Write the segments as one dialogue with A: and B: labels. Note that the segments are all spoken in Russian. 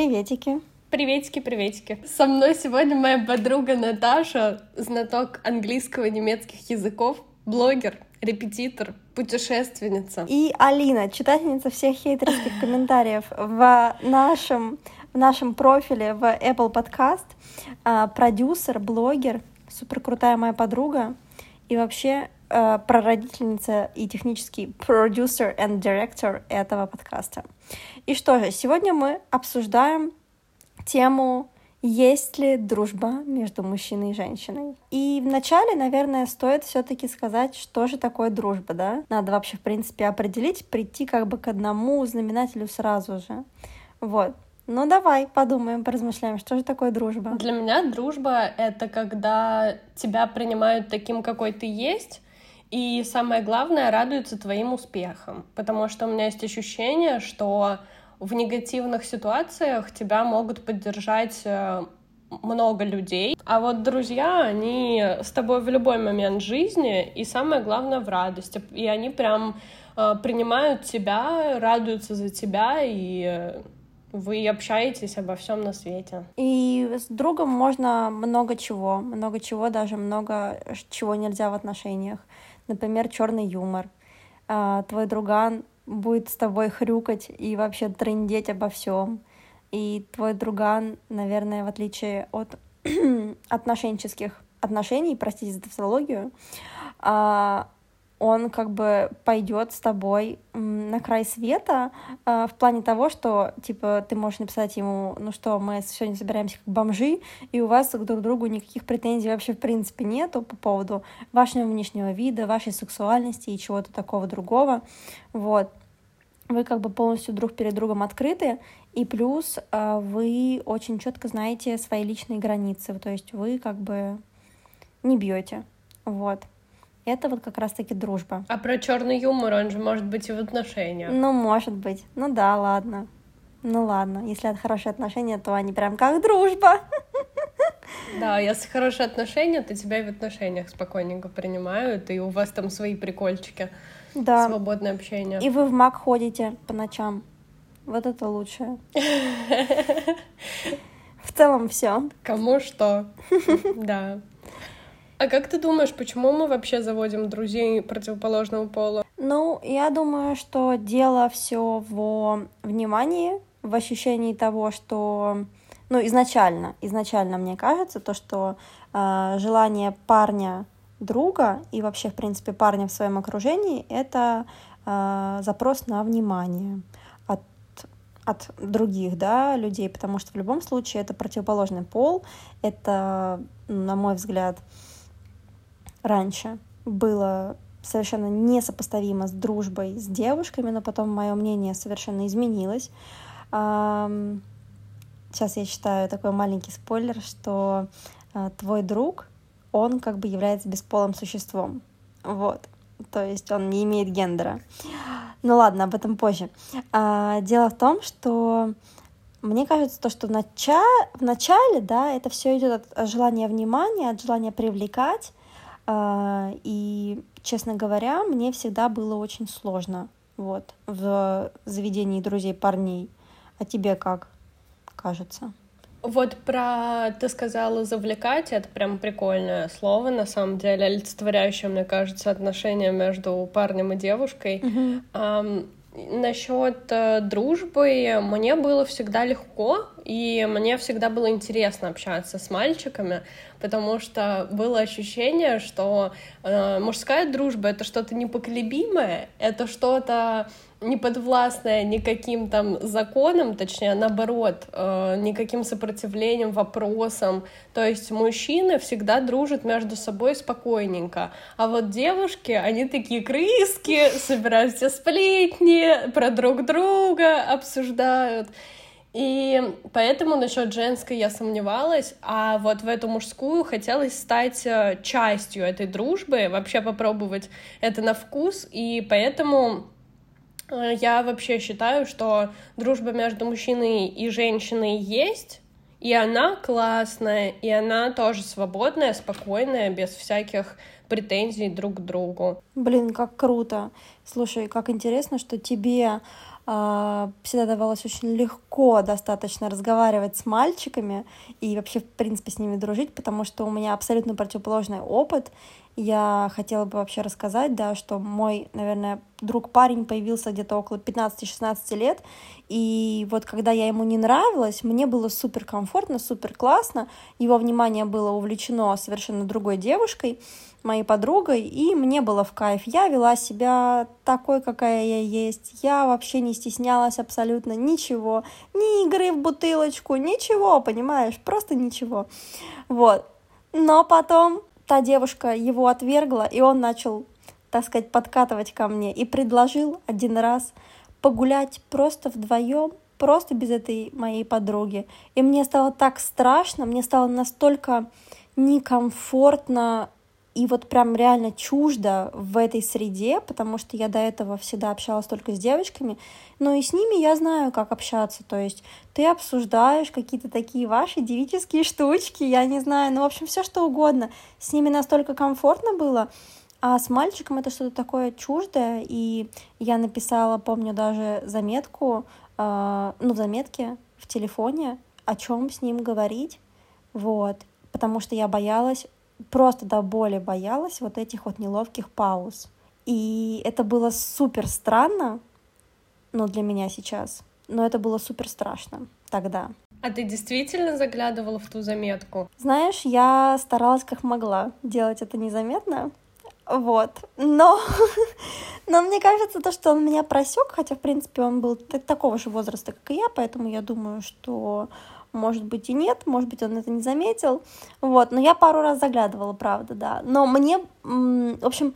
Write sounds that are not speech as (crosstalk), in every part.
A: Приветики.
B: Приветики, приветики. Со мной сегодня моя подруга Наташа, знаток английского и немецких языков, блогер, репетитор, путешественница.
A: И Алина, читательница всех хейтерских (laughs) комментариев в нашем, в нашем профиле в Apple Podcast, а, продюсер, блогер, супер крутая моя подруга и вообще э, прародительница и технический продюсер and директор этого подкаста. И что же, сегодня мы обсуждаем тему есть ли дружба между мужчиной и женщиной? И вначале, наверное, стоит все-таки сказать, что же такое дружба, да? Надо вообще, в принципе, определить, прийти как бы к одному знаменателю сразу же. Вот. Ну давай подумаем, поразмышляем, что же такое дружба?
B: Для меня дружба — это когда тебя принимают таким, какой ты есть, и самое главное, радуются твоим успехам. Потому что у меня есть ощущение, что в негативных ситуациях тебя могут поддержать э, много людей. А вот друзья, они с тобой в любой момент жизни, и самое главное в радости. И они прям э, принимают тебя, радуются за тебя, и э, вы общаетесь обо всем на свете.
A: И с другом можно много чего, много чего, даже много чего нельзя в отношениях. Например, черный юмор. А, твой друган будет с тобой хрюкать и вообще трындеть обо всем. И твой друган, наверное, в отличие от (clears throat) отношенческих отношений, простите за тавтологию, а, он как бы пойдет с тобой на край света э, в плане того, что, типа, ты можешь написать ему, ну что, мы сегодня собираемся как бомжи, и у вас друг к другу никаких претензий вообще в принципе нету по поводу вашего внешнего вида, вашей сексуальности и чего-то такого другого, вот. Вы как бы полностью друг перед другом открыты, и плюс э, вы очень четко знаете свои личные границы, то есть вы как бы не бьете, вот. Это вот как раз-таки дружба.
B: А про черный юмор, он же может быть и в отношениях.
A: Ну, может быть. Ну да, ладно. Ну ладно, если это хорошие отношения, то они прям как дружба. (laughs)
B: Да, если хорошие отношения, то тебя и в отношениях спокойненько принимают, и у вас там свои прикольчики. Да. Свободное общение.
A: И вы в МАК ходите по ночам. Вот это лучшее. (laughs) В целом все.
B: Кому что. (laughs) Да. А как ты думаешь, почему мы вообще заводим друзей противоположного пола?
A: Ну, я думаю, что дело все в внимании, в ощущении того, что, ну, изначально, изначально мне кажется, то, что э, желание парня друга и вообще, в принципе, парня в своем окружении это э, запрос на внимание от, от других да, людей, потому что в любом случае это противоположный пол, это, на мой взгляд, раньше было совершенно несопоставимо с дружбой с девушками, но потом мое мнение совершенно изменилось. Сейчас я считаю такой маленький спойлер, что а, твой друг, он как бы является бесполым существом. Вот. То есть он не имеет гендера. Ну ладно, об этом позже. А, дело в том, что мне кажется, то, что в, начале, в начале, да, это все идет от желания внимания, от желания привлекать, а, и, честно говоря, мне всегда было очень сложно вот, в заведении друзей парней. А тебе как кажется?
B: Вот про ты сказала завлекать, это прям прикольное слово, на самом деле, олицетворяющее, мне кажется, отношения между парнем и девушкой. Mm-hmm. Um, Насчет э, дружбы мне было всегда легко, и мне всегда было интересно общаться с мальчиками, потому что было ощущение, что э, мужская дружба это что-то непоколебимое, это что-то неподвластная никаким там законам, точнее, наоборот, э, никаким сопротивлением, вопросам. То есть мужчины всегда дружат между собой спокойненько. А вот девушки, они такие крыски, собирают все сплетни про друг друга, обсуждают. И поэтому насчет женской я сомневалась, а вот в эту мужскую хотелось стать э, частью этой дружбы, вообще попробовать это на вкус, и поэтому Э, я вообще считаю, что дружба между мужчиной и женщиной есть, и она классная, и она тоже свободная, спокойная, без всяких претензий друг к другу.
A: Блин, как круто. Слушай, как интересно, что тебе всегда давалось очень легко достаточно разговаривать с мальчиками и вообще, в принципе, с ними дружить, потому что у меня абсолютно противоположный опыт. Я хотела бы вообще рассказать, да, что мой, наверное, друг-парень появился где-то около 15-16 лет, и вот когда я ему не нравилась, мне было супер комфортно, супер классно, его внимание было увлечено совершенно другой девушкой, моей подругой, и мне было в кайф. Я вела себя такой, какая я есть. Я вообще не стеснялась абсолютно ничего. Ни игры в бутылочку, ничего, понимаешь? Просто ничего. Вот. Но потом та девушка его отвергла, и он начал, так сказать, подкатывать ко мне и предложил один раз погулять просто вдвоем, просто без этой моей подруги. И мне стало так страшно, мне стало настолько некомфортно и вот прям реально чуждо в этой среде, потому что я до этого всегда общалась только с девочками, но и с ними я знаю, как общаться, то есть ты обсуждаешь какие-то такие ваши девические штучки, я не знаю, ну, в общем, все что угодно. С ними настолько комфортно было, а с мальчиком это что-то такое чуждое, и я написала, помню, даже заметку, э, ну, в заметке в телефоне, о чем с ним говорить, вот, потому что я боялась просто до боли боялась вот этих вот неловких пауз. И это было супер странно, ну, для меня сейчас, но это было супер страшно тогда.
B: А ты действительно заглядывала в ту заметку?
A: Знаешь, я старалась как могла делать это незаметно, вот. Но, (laughs) но мне кажется, то, что он меня просек, хотя, в принципе, он был такого же возраста, как и я, поэтому я думаю, что может быть и нет, может быть он это не заметил, вот, но я пару раз заглядывала, правда, да, но мне, в общем,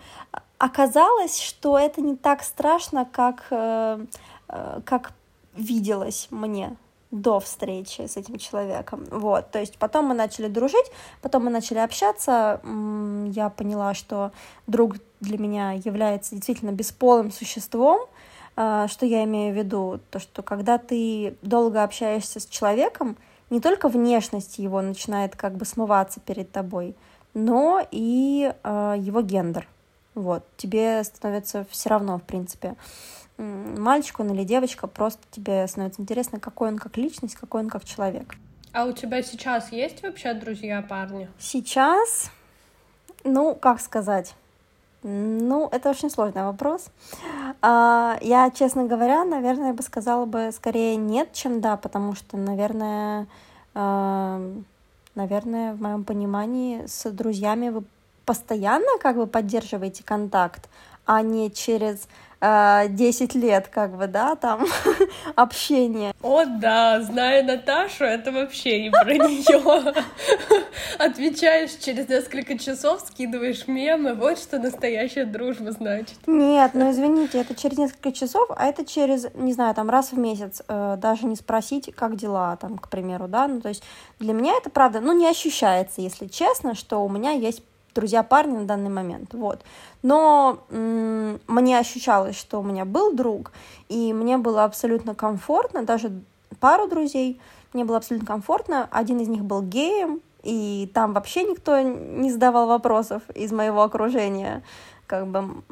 A: оказалось, что это не так страшно, как, э, э, как виделось мне до встречи с этим человеком, вот, то есть потом мы начали дружить, потом мы начали общаться, я поняла, что друг для меня является действительно бесполым существом, что я имею в виду? То, что когда ты долго общаешься с человеком, не только внешность его начинает как бы смываться перед тобой, но и э, его гендер. Вот, тебе становится все равно, в принципе, мальчик он или девочка, просто тебе становится интересно, какой он как личность, какой он как человек.
B: А у тебя сейчас есть вообще друзья парни?
A: Сейчас, ну, как сказать, ну, это очень сложный вопрос. А, я, честно говоря, наверное, бы сказала бы скорее нет, чем да, потому что, наверное, а, наверное, в моем понимании с друзьями вы постоянно как бы поддерживаете контакт, а не через 10 лет, как бы, да, там, (laughs) общение.
B: О, да, зная Наташу, это вообще не про нее. Отвечаешь через несколько часов, скидываешь мемы, вот что настоящая дружба значит.
A: Нет, ну извините, это через несколько часов, а это через, не знаю, там раз в месяц, э, даже не спросить, как дела, там, к примеру, да, ну то есть для меня это правда, ну не ощущается, если честно, что у меня есть друзья парни на данный момент, вот. Но м- мне ощущалось, что у меня был друг, и мне было абсолютно комфортно, даже пару друзей, мне было абсолютно комфортно, один из них был геем, и там вообще никто не задавал вопросов из моего окружения, как бы,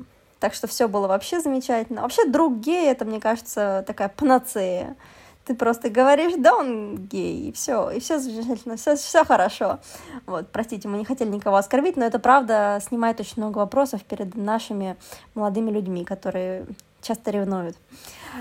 A: так что все было вообще замечательно. Вообще друг гей, это, мне кажется, такая панацея, ты просто говоришь, да, он гей, и все, и все замечательно, все, все хорошо. Вот, простите, мы не хотели никого оскорбить, но это правда снимает очень много вопросов перед нашими молодыми людьми, которые часто ревнуют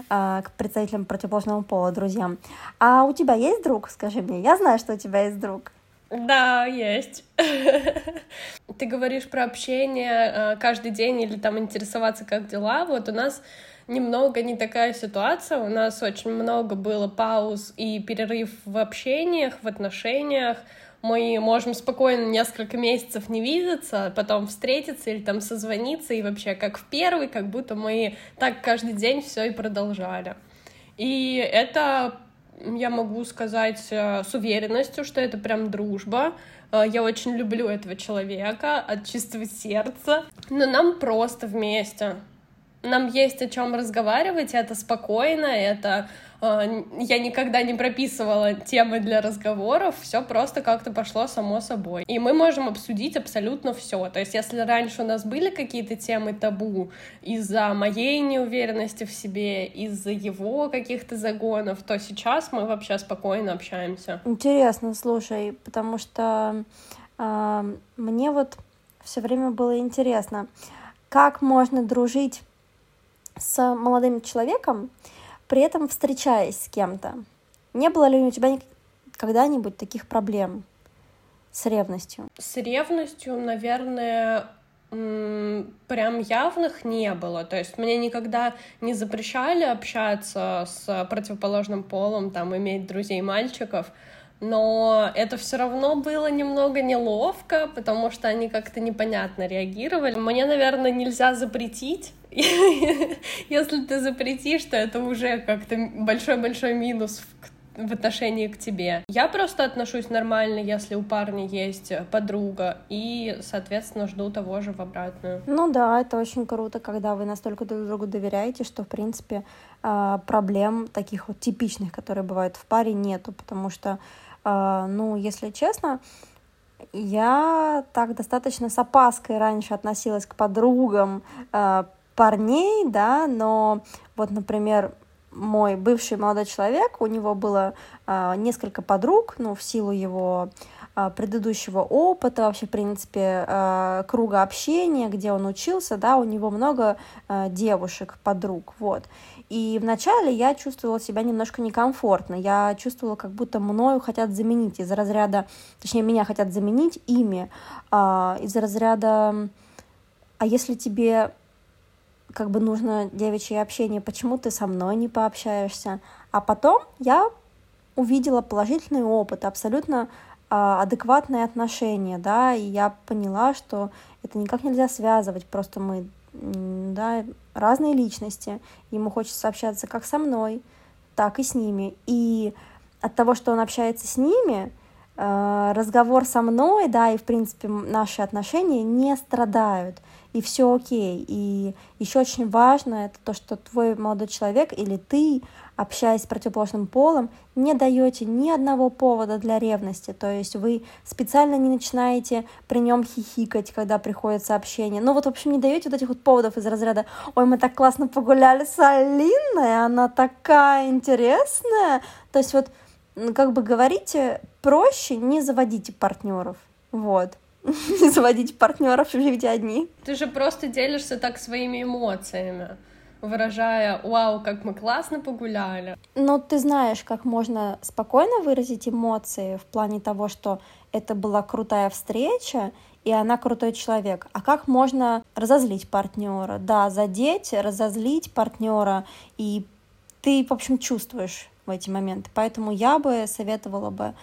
A: а, к представителям противоположного пола, друзьям. А у тебя есть друг, скажи мне? Я знаю, что у тебя есть друг.
B: Да, есть. (laughs) Ты говоришь про общение э, каждый день или там интересоваться, как дела. Вот у нас немного не такая ситуация. У нас очень много было пауз и перерыв в общениях, в отношениях. Мы можем спокойно несколько месяцев не видеться, потом встретиться или там созвониться, и вообще как в первый, как будто мы так каждый день все и продолжали. И это я могу сказать э, с уверенностью, что это прям дружба. Э, я очень люблю этого человека от чистого сердца. Но нам просто вместе нам есть о чем разговаривать, это спокойно, это э, я никогда не прописывала темы для разговоров, все просто как-то пошло само собой. И мы можем обсудить абсолютно все. То есть, если раньше у нас были какие-то темы табу из-за моей неуверенности в себе, из-за его каких-то загонов, то сейчас мы вообще спокойно общаемся.
A: Интересно, слушай, потому что э, мне вот все время было интересно, как можно дружить с молодым человеком, при этом встречаясь с кем-то. Не было ли у тебя когда-нибудь таких проблем с ревностью?
B: С ревностью, наверное, прям явных не было. То есть мне никогда не запрещали общаться с противоположным полом, там, иметь друзей мальчиков, но это все равно было немного неловко, потому что они как-то непонятно реагировали. Мне, наверное, нельзя запретить. (laughs) Если ты запретишь, то это уже как-то большой-большой минус в отношении к тебе. Я просто отношусь нормально, если у парня есть подруга, и, соответственно, жду того же в обратную.
A: Ну да, это очень круто, когда вы настолько друг другу доверяете, что, в принципе, а, проблем таких вот типичных, которые бывают в паре, нету, потому что а, ну, если честно, я так достаточно с опаской раньше относилась к подругам а, парней, да, но вот, например, мой бывший молодой человек, у него было э, несколько подруг, ну, в силу его э, предыдущего опыта, вообще, в принципе, э, круга общения, где он учился, да, у него много э, девушек, подруг, вот. И вначале я чувствовала себя немножко некомфортно. Я чувствовала, как будто мною хотят заменить из разряда, точнее, меня хотят заменить ими, а, из разряда, а если тебе как бы нужно девичье общение, почему ты со мной не пообщаешься? А потом я увидела положительный опыт, абсолютно а, адекватные отношения, да, и я поняла, что это никак нельзя связывать, просто мы да, разные личности, ему хочется общаться как со мной, так и с ними. И от того, что он общается с ними, разговор со мной, да, и, в принципе, наши отношения не страдают и все окей. И еще очень важно это то, что твой молодой человек или ты, общаясь с противоположным полом, не даете ни одного повода для ревности. То есть вы специально не начинаете при нем хихикать, когда приходит сообщение. Ну вот, в общем, не даете вот этих вот поводов из разряда «Ой, мы так классно погуляли с Алиной, она такая интересная». То есть вот как бы говорите проще, не заводите партнеров. Вот. (laughs) не заводить партнеров, живите одни.
B: Ты же просто делишься так своими эмоциями выражая «Вау, как мы классно погуляли».
A: Но ты знаешь, как можно спокойно выразить эмоции в плане того, что это была крутая встреча, и она крутой человек. А как можно разозлить партнера? Да, задеть, разозлить партнера, и ты, в общем, чувствуешь эти моменты. Поэтому я бы советовала бы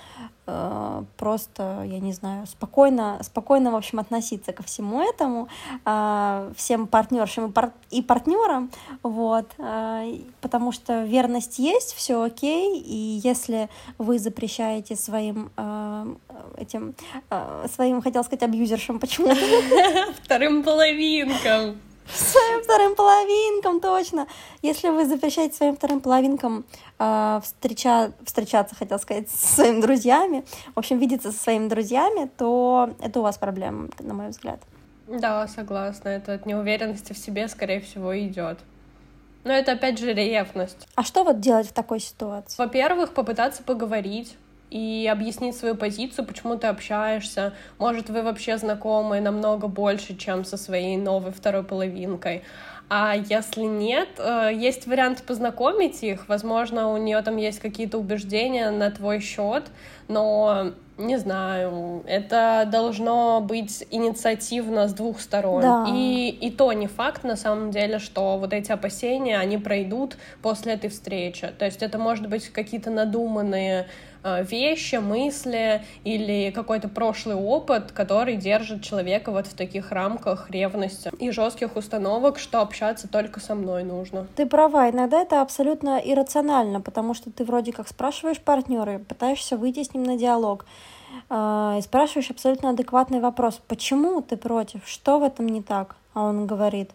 A: Э, просто, я не знаю, спокойно, спокойно, в общем, относиться ко всему этому, э, всем партнершам и партнерам, вот, э, потому что верность есть, все окей, и если вы запрещаете своим этим, своим, хотел сказать, абьюзершам почему-то. (laughs)
B: Вторым половинкам
A: своим вторым половинкам, точно. Если вы запрещаете своим вторым половинкам э, встреча, встречаться, хотел сказать, со своими друзьями, в общем, видеться со своими друзьями, то это у вас проблема, на мой взгляд.
B: Да, согласна. Это от неуверенности в себе, скорее всего, идет. Но это опять же ревность.
A: А что вот делать в такой ситуации?
B: Во-первых, попытаться поговорить и объяснить свою позицию, почему ты общаешься. Может, вы вообще знакомы намного больше, чем со своей новой второй половинкой. А если нет, э, есть вариант познакомить их. Возможно, у нее там есть какие-то убеждения на твой счет, но не знаю, это должно быть инициативно с двух сторон. Да. И, и то не факт, на самом деле, что вот эти опасения, они пройдут после этой встречи. То есть это может быть какие-то надуманные Э, вещи, мысли или какой-то прошлый опыт, который держит человека вот в таких рамках ревности и жестких установок, что общаться только со мной нужно.
A: Ты права, иногда это абсолютно иррационально, потому что ты вроде как спрашиваешь партнера, пытаешься выйти с ним на диалог, э, и спрашиваешь абсолютно адекватный вопрос, почему ты против, что в этом не так, а он говорит,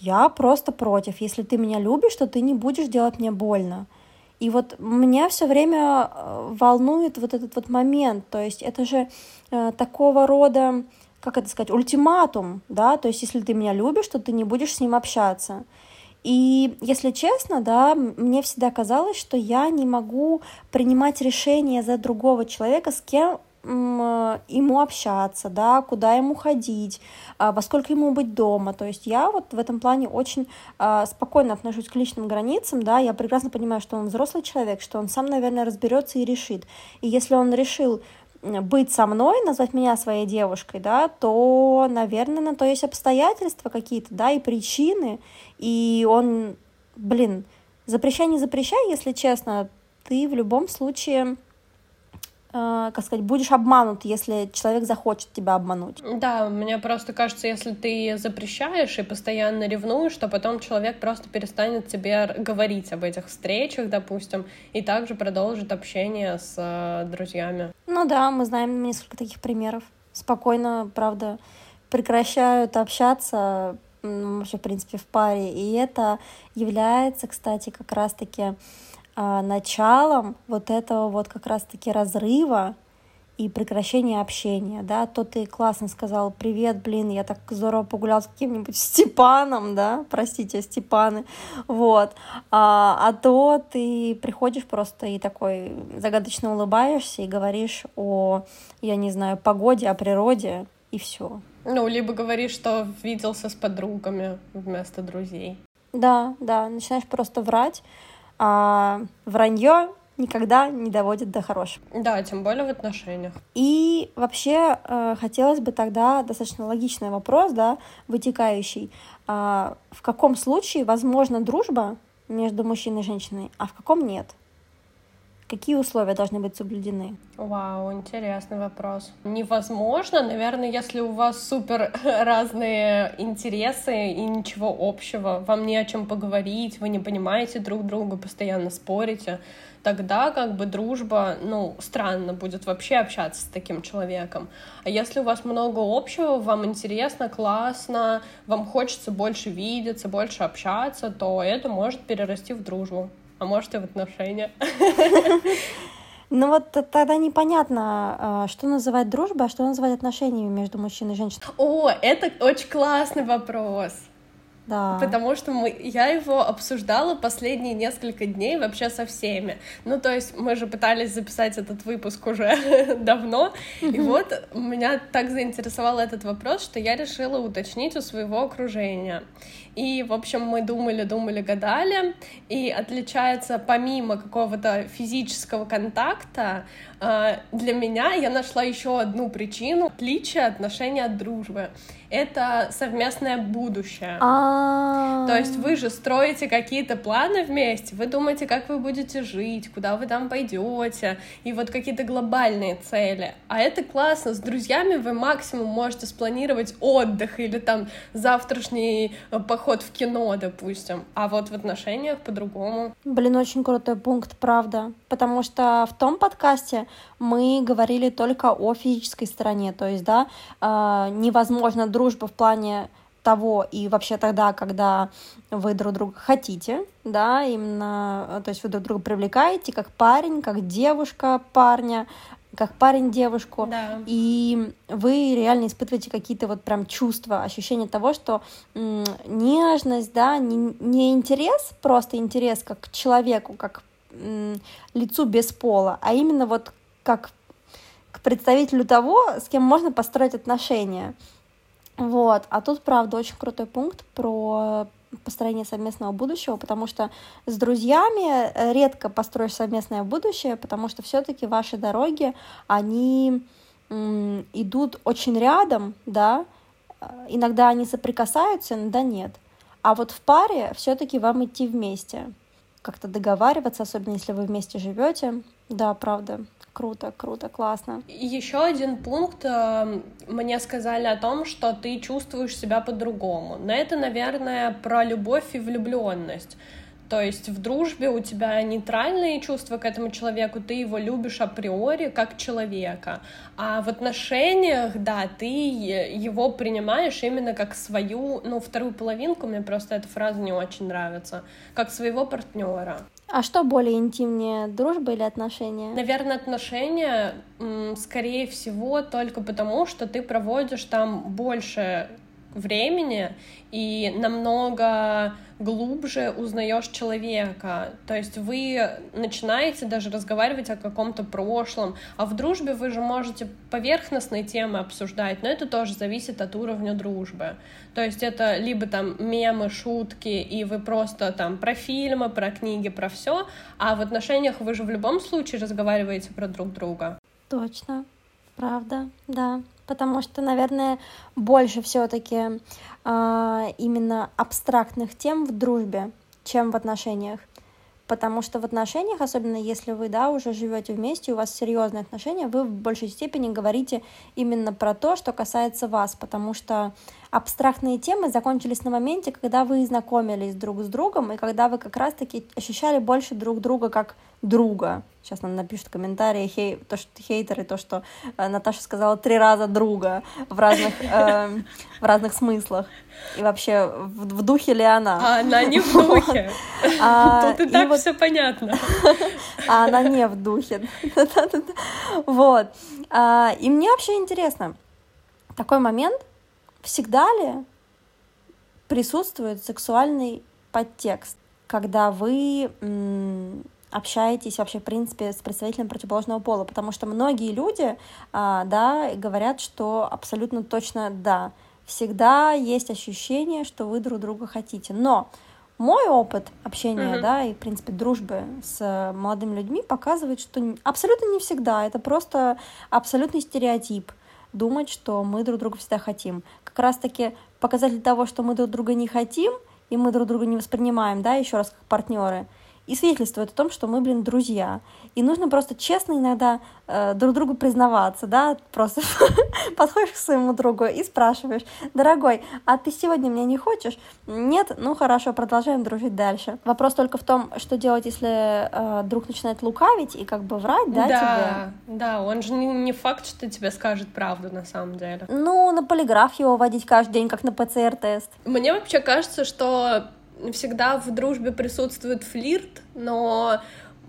A: Я просто против. Если ты меня любишь, то ты не будешь делать мне больно. И вот меня все время э, волнует вот этот вот момент. То есть это же э, такого рода, как это сказать, ультиматум, да, то есть если ты меня любишь, то ты не будешь с ним общаться. И если честно, да, мне всегда казалось, что я не могу принимать решения за другого человека, с кем ему общаться, да, куда ему ходить, а, во сколько ему быть дома. То есть я вот в этом плане очень а, спокойно отношусь к личным границам, да, я прекрасно понимаю, что он взрослый человек, что он сам, наверное, разберется и решит. И если он решил быть со мной, назвать меня своей девушкой, да, то, наверное, на то есть обстоятельства какие-то, да, и причины, и он, блин, запрещай, не запрещай, если честно, ты в любом случае э, как сказать, будешь обманут, если человек захочет тебя обмануть.
B: Да, мне просто кажется, если ты запрещаешь и постоянно ревнуешь, то потом человек просто перестанет тебе говорить об этих встречах, допустим, и также продолжит общение с э, друзьями.
A: Ну да, мы знаем несколько таких примеров. Спокойно, правда, прекращают общаться вообще, в принципе, в паре. И это является, кстати, как раз-таки началом вот этого вот как раз-таки разрыва и прекращения общения, да, то ты классно сказал, привет, блин, я так здорово погулял с каким-нибудь Степаном, да, простите, Степаны, вот, а, а то ты приходишь просто и такой загадочно улыбаешься и говоришь о, я не знаю, погоде, о природе, и все.
B: Ну, либо говоришь, что виделся с подругами вместо друзей.
A: Да, да, начинаешь просто врать, а вранье никогда не доводит до хорошего.
B: Да, тем более в отношениях.
A: И вообще э, хотелось бы тогда достаточно логичный вопрос, да, вытекающий. Э, в каком случае возможна дружба между мужчиной и женщиной, а в каком нет? Какие условия должны быть соблюдены?
B: Вау, интересный вопрос. Невозможно, наверное, если у вас супер (laughs) разные интересы и ничего общего, вам не о чем поговорить, вы не понимаете друг друга, постоянно спорите, тогда как бы дружба, ну, странно будет вообще общаться с таким человеком. А если у вас много общего, вам интересно, классно, вам хочется больше видеться, больше общаться, то это может перерасти в дружбу а может и в отношения.
A: Ну вот тогда непонятно, а, что называть дружбой, а что называть отношениями между мужчиной и женщиной.
B: О, это очень классный вопрос.
A: Да.
B: Потому что мы, я его обсуждала последние несколько дней вообще со всеми. Ну, то есть мы же пытались записать этот выпуск уже (laughs) давно, и вот меня так заинтересовал этот вопрос, что я решила уточнить у своего окружения. И, в общем, мы думали, думали, гадали, и отличается помимо какого-то физического контакта, а, для меня я нашла еще одну причину отличия отношения от дружбы. Это совместное будущее.
A: А.
B: То есть вы же строите какие-то планы вместе, вы думаете, как вы будете жить, куда вы там пойдете, и вот какие-то глобальные цели. А это классно. С друзьями вы максимум можете спланировать отдых или там завтрашний э, поход в кино, допустим. А вот в отношениях по-другому.
A: Блин, очень крутой пункт, правда. Потому что в том подкасте мы говорили только о физической стороне, то есть, да, э, невозможно дружба в плане того и вообще тогда, когда вы друг друга хотите, да, именно, то есть вы друг друга привлекаете как парень, как девушка парня, как парень девушку,
B: да.
A: и вы реально испытываете какие-то вот прям чувства, ощущения того, что нежность, да, не, не интерес, просто интерес как к человеку, как лицу без пола, а именно вот как к представителю того, с кем можно построить отношения. Вот. А тут, правда, очень крутой пункт про построение совместного будущего, потому что с друзьями редко построишь совместное будущее, потому что все-таки ваши дороги, они идут очень рядом, да, иногда они соприкасаются, иногда нет. А вот в паре все-таки вам идти вместе, как-то договариваться, особенно если вы вместе живете. Да, правда. Круто, круто, классно.
B: Еще один пункт. Э, мне сказали о том, что ты чувствуешь себя по-другому. Но это, наверное, про любовь и влюбленность. То есть в дружбе у тебя нейтральные чувства к этому человеку, ты его любишь априори как человека. А в отношениях, да, ты его принимаешь именно как свою, ну, вторую половинку, мне просто эта фраза не очень нравится, как своего партнера.
A: А что более интимнее, дружба или отношения?
B: Наверное, отношения, скорее всего, только потому, что ты проводишь там больше времени и намного глубже узнаешь человека. То есть вы начинаете даже разговаривать о каком-то прошлом, а в дружбе вы же можете поверхностные темы обсуждать, но это тоже зависит от уровня дружбы. То есть это либо там мемы, шутки, и вы просто там про фильмы, про книги, про все, а в отношениях вы же в любом случае разговариваете про друг друга.
A: Точно, правда, да потому что, наверное, больше все-таки э, а, именно абстрактных тем в дружбе, чем в отношениях. Потому что в отношениях, особенно если вы, да, уже живете вместе, у вас серьезные отношения, вы в большей степени говорите именно про то, что касается вас, потому что абстрактные темы закончились на моменте, когда вы знакомились друг с другом, и когда вы как раз-таки ощущали больше друг друга как друга. Сейчас нам напишут комментарии хей, то, что хейтеры, то, что э, Наташа сказала три раза друга в разных, э, в разных смыслах. И вообще, в, в духе ли она?
B: А она не в духе. А, Тут и так вот... все понятно. (laughs)
A: А она не в духе. (laughs) Вот. А, и мне вообще интересно, такой момент, Всегда ли присутствует сексуальный подтекст, когда вы общаетесь вообще, в принципе, с представителем противоположного пола, потому что многие люди, а, да, говорят, что абсолютно точно да, всегда есть ощущение, что вы друг друга хотите, но мой опыт общения, mm-hmm. да, и, в принципе, дружбы с молодыми людьми показывает, что абсолютно не всегда, это просто абсолютный стереотип думать, что мы друг друга всегда хотим. Как раз-таки показатель того, что мы друг друга не хотим, и мы друг друга не воспринимаем, да, еще раз как партнеры, и свидетельствует о том, что мы, блин, друзья. И нужно просто честно иногда э, друг другу признаваться, да, просто (laughs) подходишь к своему другу и спрашиваешь, дорогой, а ты сегодня меня не хочешь? Нет? Ну хорошо, продолжаем дружить дальше. Вопрос только в том, что делать, если э, друг начинает лукавить и как бы врать, да,
B: да тебе? Да, он же не, не факт, что тебе скажет правду на самом деле.
A: Ну, на полиграф его водить каждый день, как на ПЦР-тест.
B: Мне вообще кажется, что всегда в дружбе присутствует флирт, но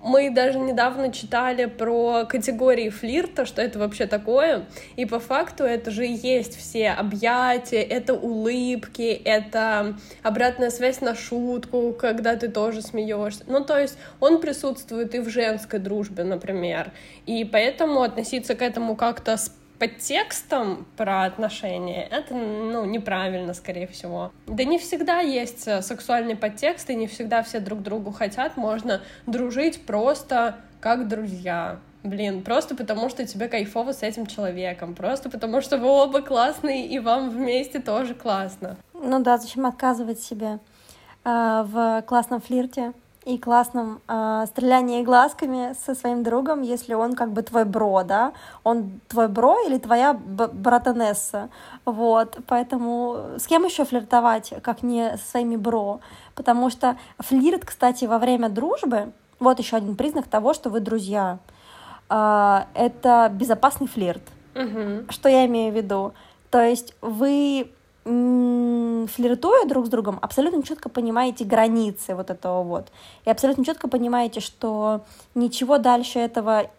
B: мы даже недавно читали про категории флирта, что это вообще такое, и по факту это же и есть все объятия, это улыбки, это обратная связь на шутку, когда ты тоже смеешься. Ну, то есть он присутствует и в женской дружбе, например, и поэтому относиться к этому как-то с подтекстом про отношения, это, ну, неправильно, скорее всего. Да не всегда есть э, сексуальный подтекст, и не всегда все друг другу хотят, можно дружить просто как друзья. Блин, просто потому что тебе кайфово с этим человеком, просто потому что вы оба классные, и вам вместе тоже классно.
A: Ну да, зачем отказывать себе э, в классном флирте? И классном э, стрелянии глазками со своим другом, если он как бы твой бро, да, он твой бро или твоя братанесса, вот, поэтому с кем еще флиртовать, как не со своими бро, потому что флирт, кстати, во время дружбы, вот еще один признак того, что вы друзья, э, это безопасный флирт.
B: Угу.
A: Что я имею в виду? То есть вы флиртуя друг с другом, абсолютно четко понимаете границы вот этого вот. И абсолютно четко понимаете, что ничего дальше этого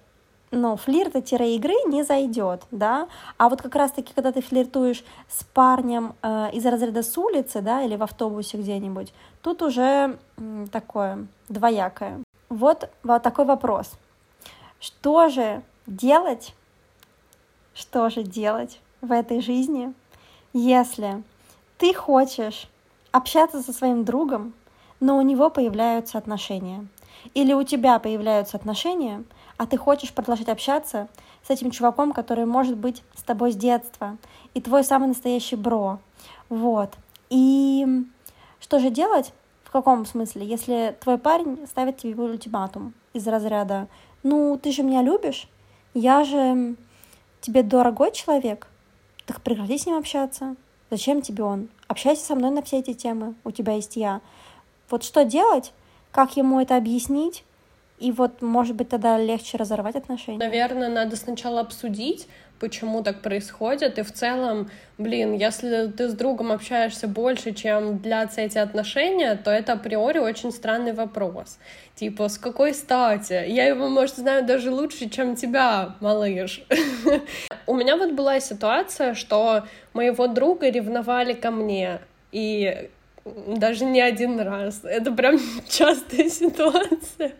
A: ну, флирта-игры не зайдет, да, а вот как раз-таки, когда ты флиртуешь с парнем э, из разряда с улицы, да, или в автобусе где-нибудь, тут уже м, такое двоякое. Вот, вот такой вопрос. Что же делать, что же делать в этой жизни, если ты хочешь общаться со своим другом, но у него появляются отношения, или у тебя появляются отношения, а ты хочешь продолжать общаться с этим чуваком, который может быть с тобой с детства, и твой самый настоящий бро. Вот. И что же делать? В каком смысле? Если твой парень ставит тебе ультиматум из разряда «Ну, ты же меня любишь, я же тебе дорогой человек, так прекрати с ним общаться. Зачем тебе он? Общайся со мной на все эти темы. У тебя есть я. Вот что делать, как ему это объяснить, и вот, может быть, тогда легче разорвать отношения.
B: Наверное, надо сначала обсудить, почему так происходит. И в целом, блин, если ты с другом общаешься больше, чем длятся эти отношения, то это априори очень странный вопрос. Типа, с какой стати? Я его, может, знаю даже лучше, чем тебя, малыш. (laughs) У меня вот была ситуация, что моего друга ревновали ко мне. И даже не один раз. Это прям (laughs) частая ситуация.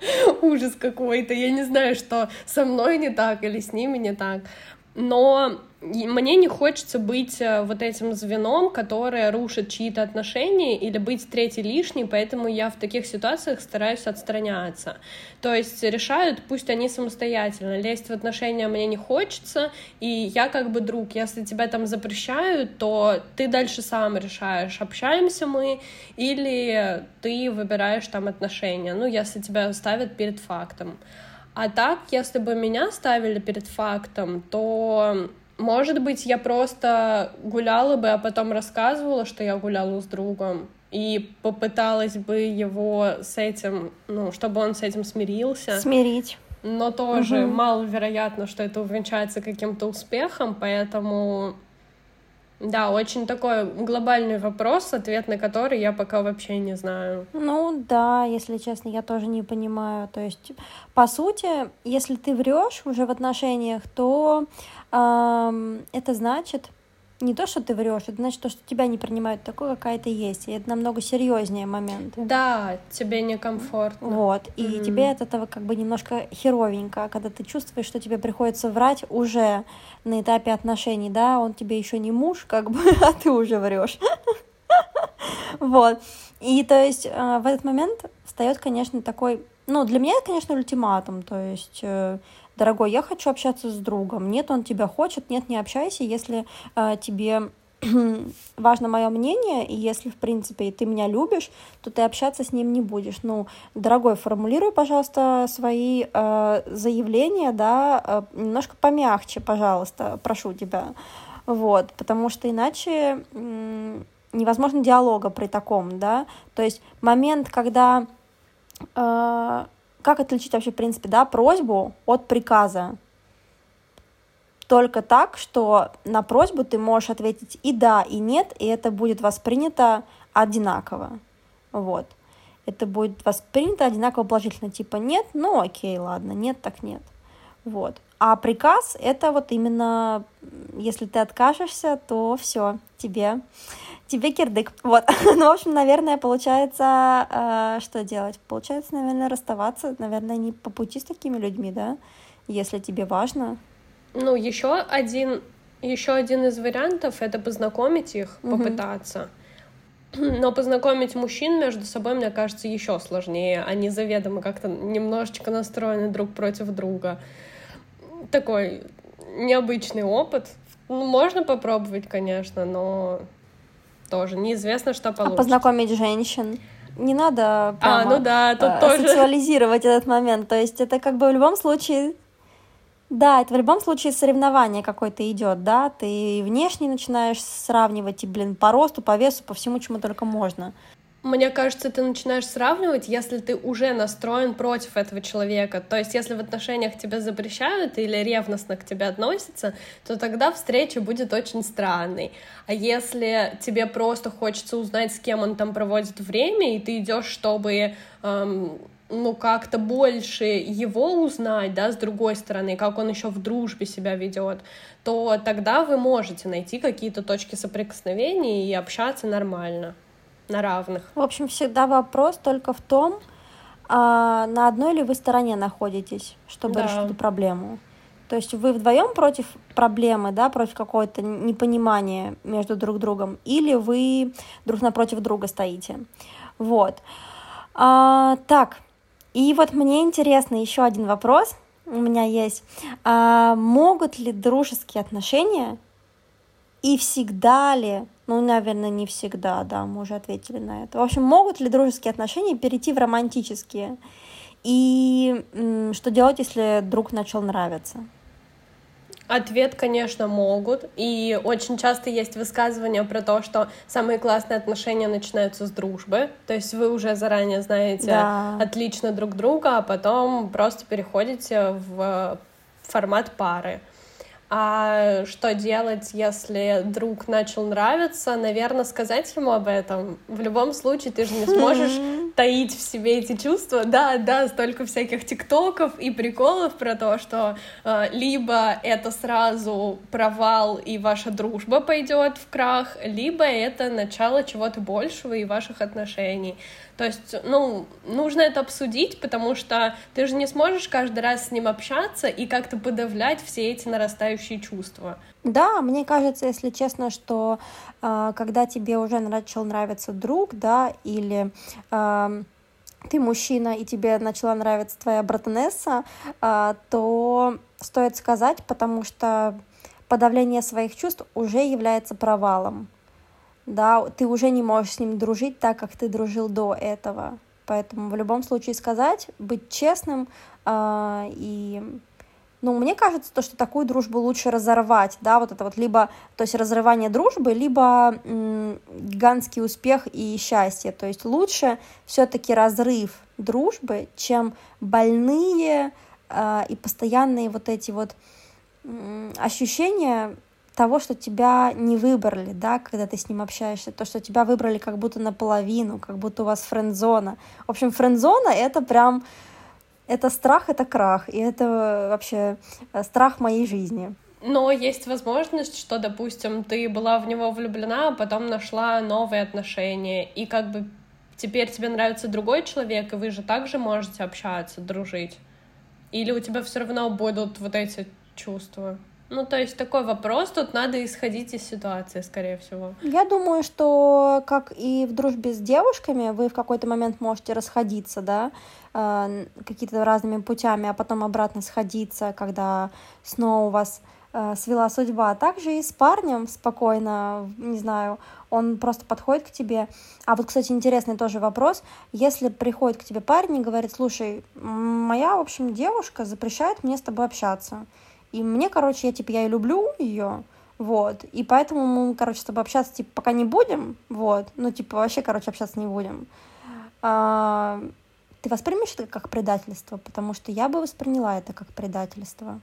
B: Ужас какой-то. Я не знаю, что со мной не так или с ними не так но мне не хочется быть э, вот этим звеном, которое рушит чьи-то отношения или быть третий лишний, поэтому я в таких ситуациях стараюсь отстраняться. То есть решают, пусть они самостоятельно. Лезть в отношения мне не хочется, и я как бы друг. Если тебя там запрещают, то ты дальше сам решаешь, общаемся мы или ты выбираешь там отношения, ну, если тебя ставят перед фактом. А так, если бы меня ставили перед фактом, то, может быть, я просто гуляла бы, а потом рассказывала, что я гуляла с другом, и попыталась бы его с этим, ну, чтобы он с этим смирился.
A: Смирить.
B: Но тоже угу. маловероятно, что это увенчается каким-то успехом, поэтому да, очень такой глобальный вопрос, ответ на который я пока вообще не знаю.
A: Ну да, если честно, я тоже не понимаю. То есть, по сути, если ты врешь уже в отношениях, то эм, это значит, не то, что ты врешь, это значит то, что тебя не принимают такой, какая ты есть. И это намного серьезнее момент.
B: Да, тебе некомфортно.
A: Вот. И mm-hmm. тебе от этого как бы немножко херовенько, когда ты чувствуешь, что тебе приходится врать уже на этапе отношений, да, он тебе еще не муж, как бы, (laughs) а ты уже врешь. (laughs) Вот. И то есть э, в этот момент встает, конечно, такой, ну, для меня это, конечно, ультиматум, то есть э, дорогой, я хочу общаться с другом, нет, он тебя хочет, нет, не общайся, если э, тебе (clears throat) важно мое мнение, и если, в принципе, ты меня любишь, то ты общаться с ним не будешь. Ну, дорогой, формулируй, пожалуйста, свои э, заявления, да, э, немножко помягче, пожалуйста, прошу тебя. Вот, потому что иначе э, невозможно диалога при таком, да. То есть момент, когда э, как отличить вообще, в принципе, да, просьбу от приказа? Только так, что на просьбу ты можешь ответить и да, и нет, и это будет воспринято одинаково. Вот. Это будет воспринято одинаково положительно, типа нет, ну окей, ладно, нет, так нет. Вот. А приказ это вот именно, если ты откажешься, то все, тебе тебе кирдык. Вот. (laughs) ну, в общем, наверное, получается, э, что делать? Получается, наверное, расставаться, наверное, не по пути с такими людьми, да, если тебе важно.
B: Ну, еще один, еще один из вариантов — это познакомить их, попытаться. (clears throat) Но познакомить мужчин между собой, мне кажется, еще сложнее. Они заведомо как-то немножечко настроены друг против друга. Такой необычный опыт. Ну, можно попробовать, конечно, но тоже неизвестно, что получится.
A: А познакомить женщин? Не надо
B: прямо, а, ну да, тут э, тоже.
A: социализировать этот момент. То есть это как бы в любом случае да, это в любом случае соревнование какое-то идет, да, ты внешне начинаешь сравнивать, и, блин, по росту, по весу, по всему, чему только можно.
B: Мне кажется, ты начинаешь сравнивать, если ты уже настроен против этого человека. То есть, если в отношениях тебя запрещают или ревностно к тебе относятся, то тогда встреча будет очень странной. А если тебе просто хочется узнать, с кем он там проводит время, и ты идешь, чтобы эм, ну, как-то больше его узнать, да, с другой стороны, как он еще в дружбе себя ведет, то тогда вы можете найти какие-то точки соприкосновения и общаться нормально на равных.
A: В общем, всегда вопрос только в том, а, на одной ли вы стороне находитесь, чтобы да. решить эту проблему. То есть вы вдвоем против проблемы, да, против какого-то непонимания между друг другом, или вы друг напротив друга стоите. Вот. А, так, и вот мне интересно еще один вопрос у меня есть. А, могут ли дружеские отношения и всегда ли ну, наверное, не всегда, да, мы уже ответили на это. В общем, могут ли дружеские отношения перейти в романтические? И что делать, если друг начал нравиться?
B: Ответ, конечно, могут. И очень часто есть высказывания про то, что самые классные отношения начинаются с дружбы. То есть вы уже заранее знаете да. отлично друг друга, а потом просто переходите в формат пары. А что делать, если друг начал нравиться? Наверное, сказать ему об этом. В любом случае, ты же не сможешь таить в себе эти чувства. Да, да, столько всяких тиктоков и приколов про то, что э, либо это сразу провал и ваша дружба пойдет в крах, либо это начало чего-то большего и ваших отношений. То есть, ну, нужно это обсудить, потому что ты же не сможешь каждый раз с ним общаться и как-то подавлять все эти нарастающие чувства.
A: Да, мне кажется, если честно, что э, когда тебе уже начал нравиться друг, да, или э, ты мужчина и тебе начала нравиться твоя братанесса, э, то стоит сказать, потому что подавление своих чувств уже является провалом да, ты уже не можешь с ним дружить так, как ты дружил до этого. Поэтому в любом случае сказать, быть честным э, и ну, мне кажется, то, что такую дружбу лучше разорвать, да, вот это вот либо, то есть разрывание дружбы, либо м, гигантский успех и счастье, то есть лучше все-таки разрыв дружбы, чем больные э, и постоянные вот эти вот м, ощущения того, что тебя не выбрали, да, когда ты с ним общаешься, то, что тебя выбрали как будто наполовину, как будто у вас френдзона. В общем, френдзона — это прям, это страх, это крах, и это вообще э, страх моей жизни.
B: Но есть возможность, что, допустим, ты была в него влюблена, а потом нашла новые отношения, и как бы теперь тебе нравится другой человек, и вы же также можете общаться, дружить. Или у тебя все равно будут вот эти чувства? Ну, то есть такой вопрос, тут надо исходить из ситуации, скорее всего.
A: Я думаю, что, как и в дружбе с девушками, вы в какой-то момент можете расходиться, да, э, какие-то разными путями, а потом обратно сходиться, когда снова у вас э, свела судьба. Также и с парнем спокойно, не знаю, он просто подходит к тебе. А вот, кстати, интересный тоже вопрос. Если приходит к тебе парень и говорит, слушай, моя, в общем, девушка запрещает мне с тобой общаться, и мне, короче, я, типа, я и люблю ее, вот, и поэтому мы, короче, с тобой общаться, типа, пока не будем, вот, ну, типа, вообще, короче, общаться не будем. А, ты воспримешь это как предательство? Потому что я бы восприняла это как предательство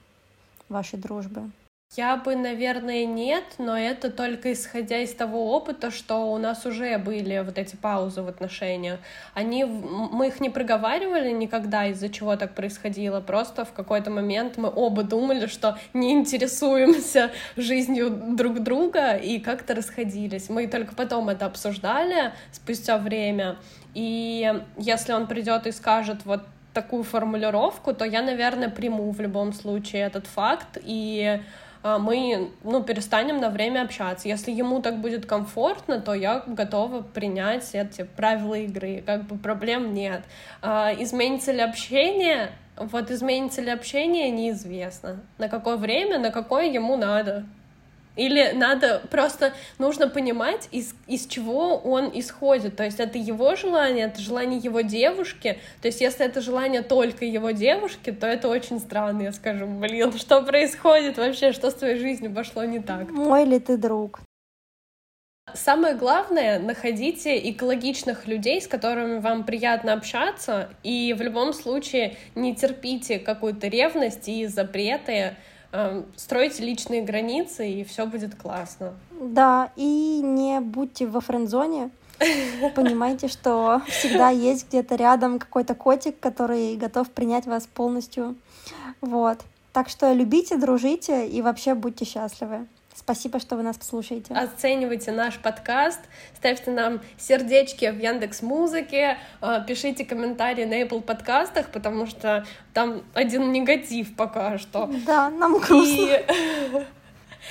A: вашей дружбы.
B: Я бы, наверное, нет, но это только исходя из того опыта, что у нас уже были вот эти паузы в отношениях. Они, мы их не проговаривали никогда, из-за чего так происходило. Просто в какой-то момент мы оба думали, что не интересуемся (laughs) жизнью друг друга и как-то расходились. Мы только потом это обсуждали спустя время. И если он придет и скажет вот такую формулировку, то я, наверное, приму в любом случае этот факт и мы ну, перестанем на время общаться. Если ему так будет комфортно, то я готова принять эти правила игры, как бы проблем нет. А, изменится ли общение? Вот изменится ли общение, неизвестно. На какое время, на какое ему надо. Или надо просто нужно понимать, из, из чего он исходит. То есть это его желание, это желание его девушки. То есть если это желание только его девушки, то это очень странно. Я скажу, блин, (laughs) что происходит вообще, что с твоей жизнью пошло не так?
A: Мой ли ты друг?
B: Самое главное, находите экологичных людей, с которыми вам приятно общаться, и в любом случае не терпите какую-то ревность и запреты, Эм, стройте личные границы, и все будет классно.
A: Да, и не будьте во френдзоне. (laughs) Понимайте, что всегда есть где-то рядом какой-то котик, который готов принять вас полностью. Вот. Так что любите, дружите и вообще будьте счастливы. Спасибо, что вы нас послушаете.
B: Оценивайте наш подкаст, ставьте нам сердечки в Яндекс Музыке, а, пишите комментарии на Apple подкастах, потому что там один негатив пока что.
A: Да, нам грустно. И...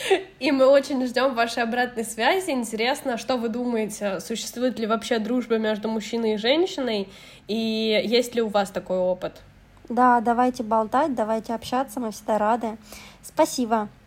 A: (laughs)
B: И мы очень ждем вашей обратной связи. Интересно, что вы думаете, существует ли вообще дружба между мужчиной и женщиной, и есть ли у вас такой опыт?
A: Да, давайте болтать, давайте общаться, мы всегда рады. Спасибо.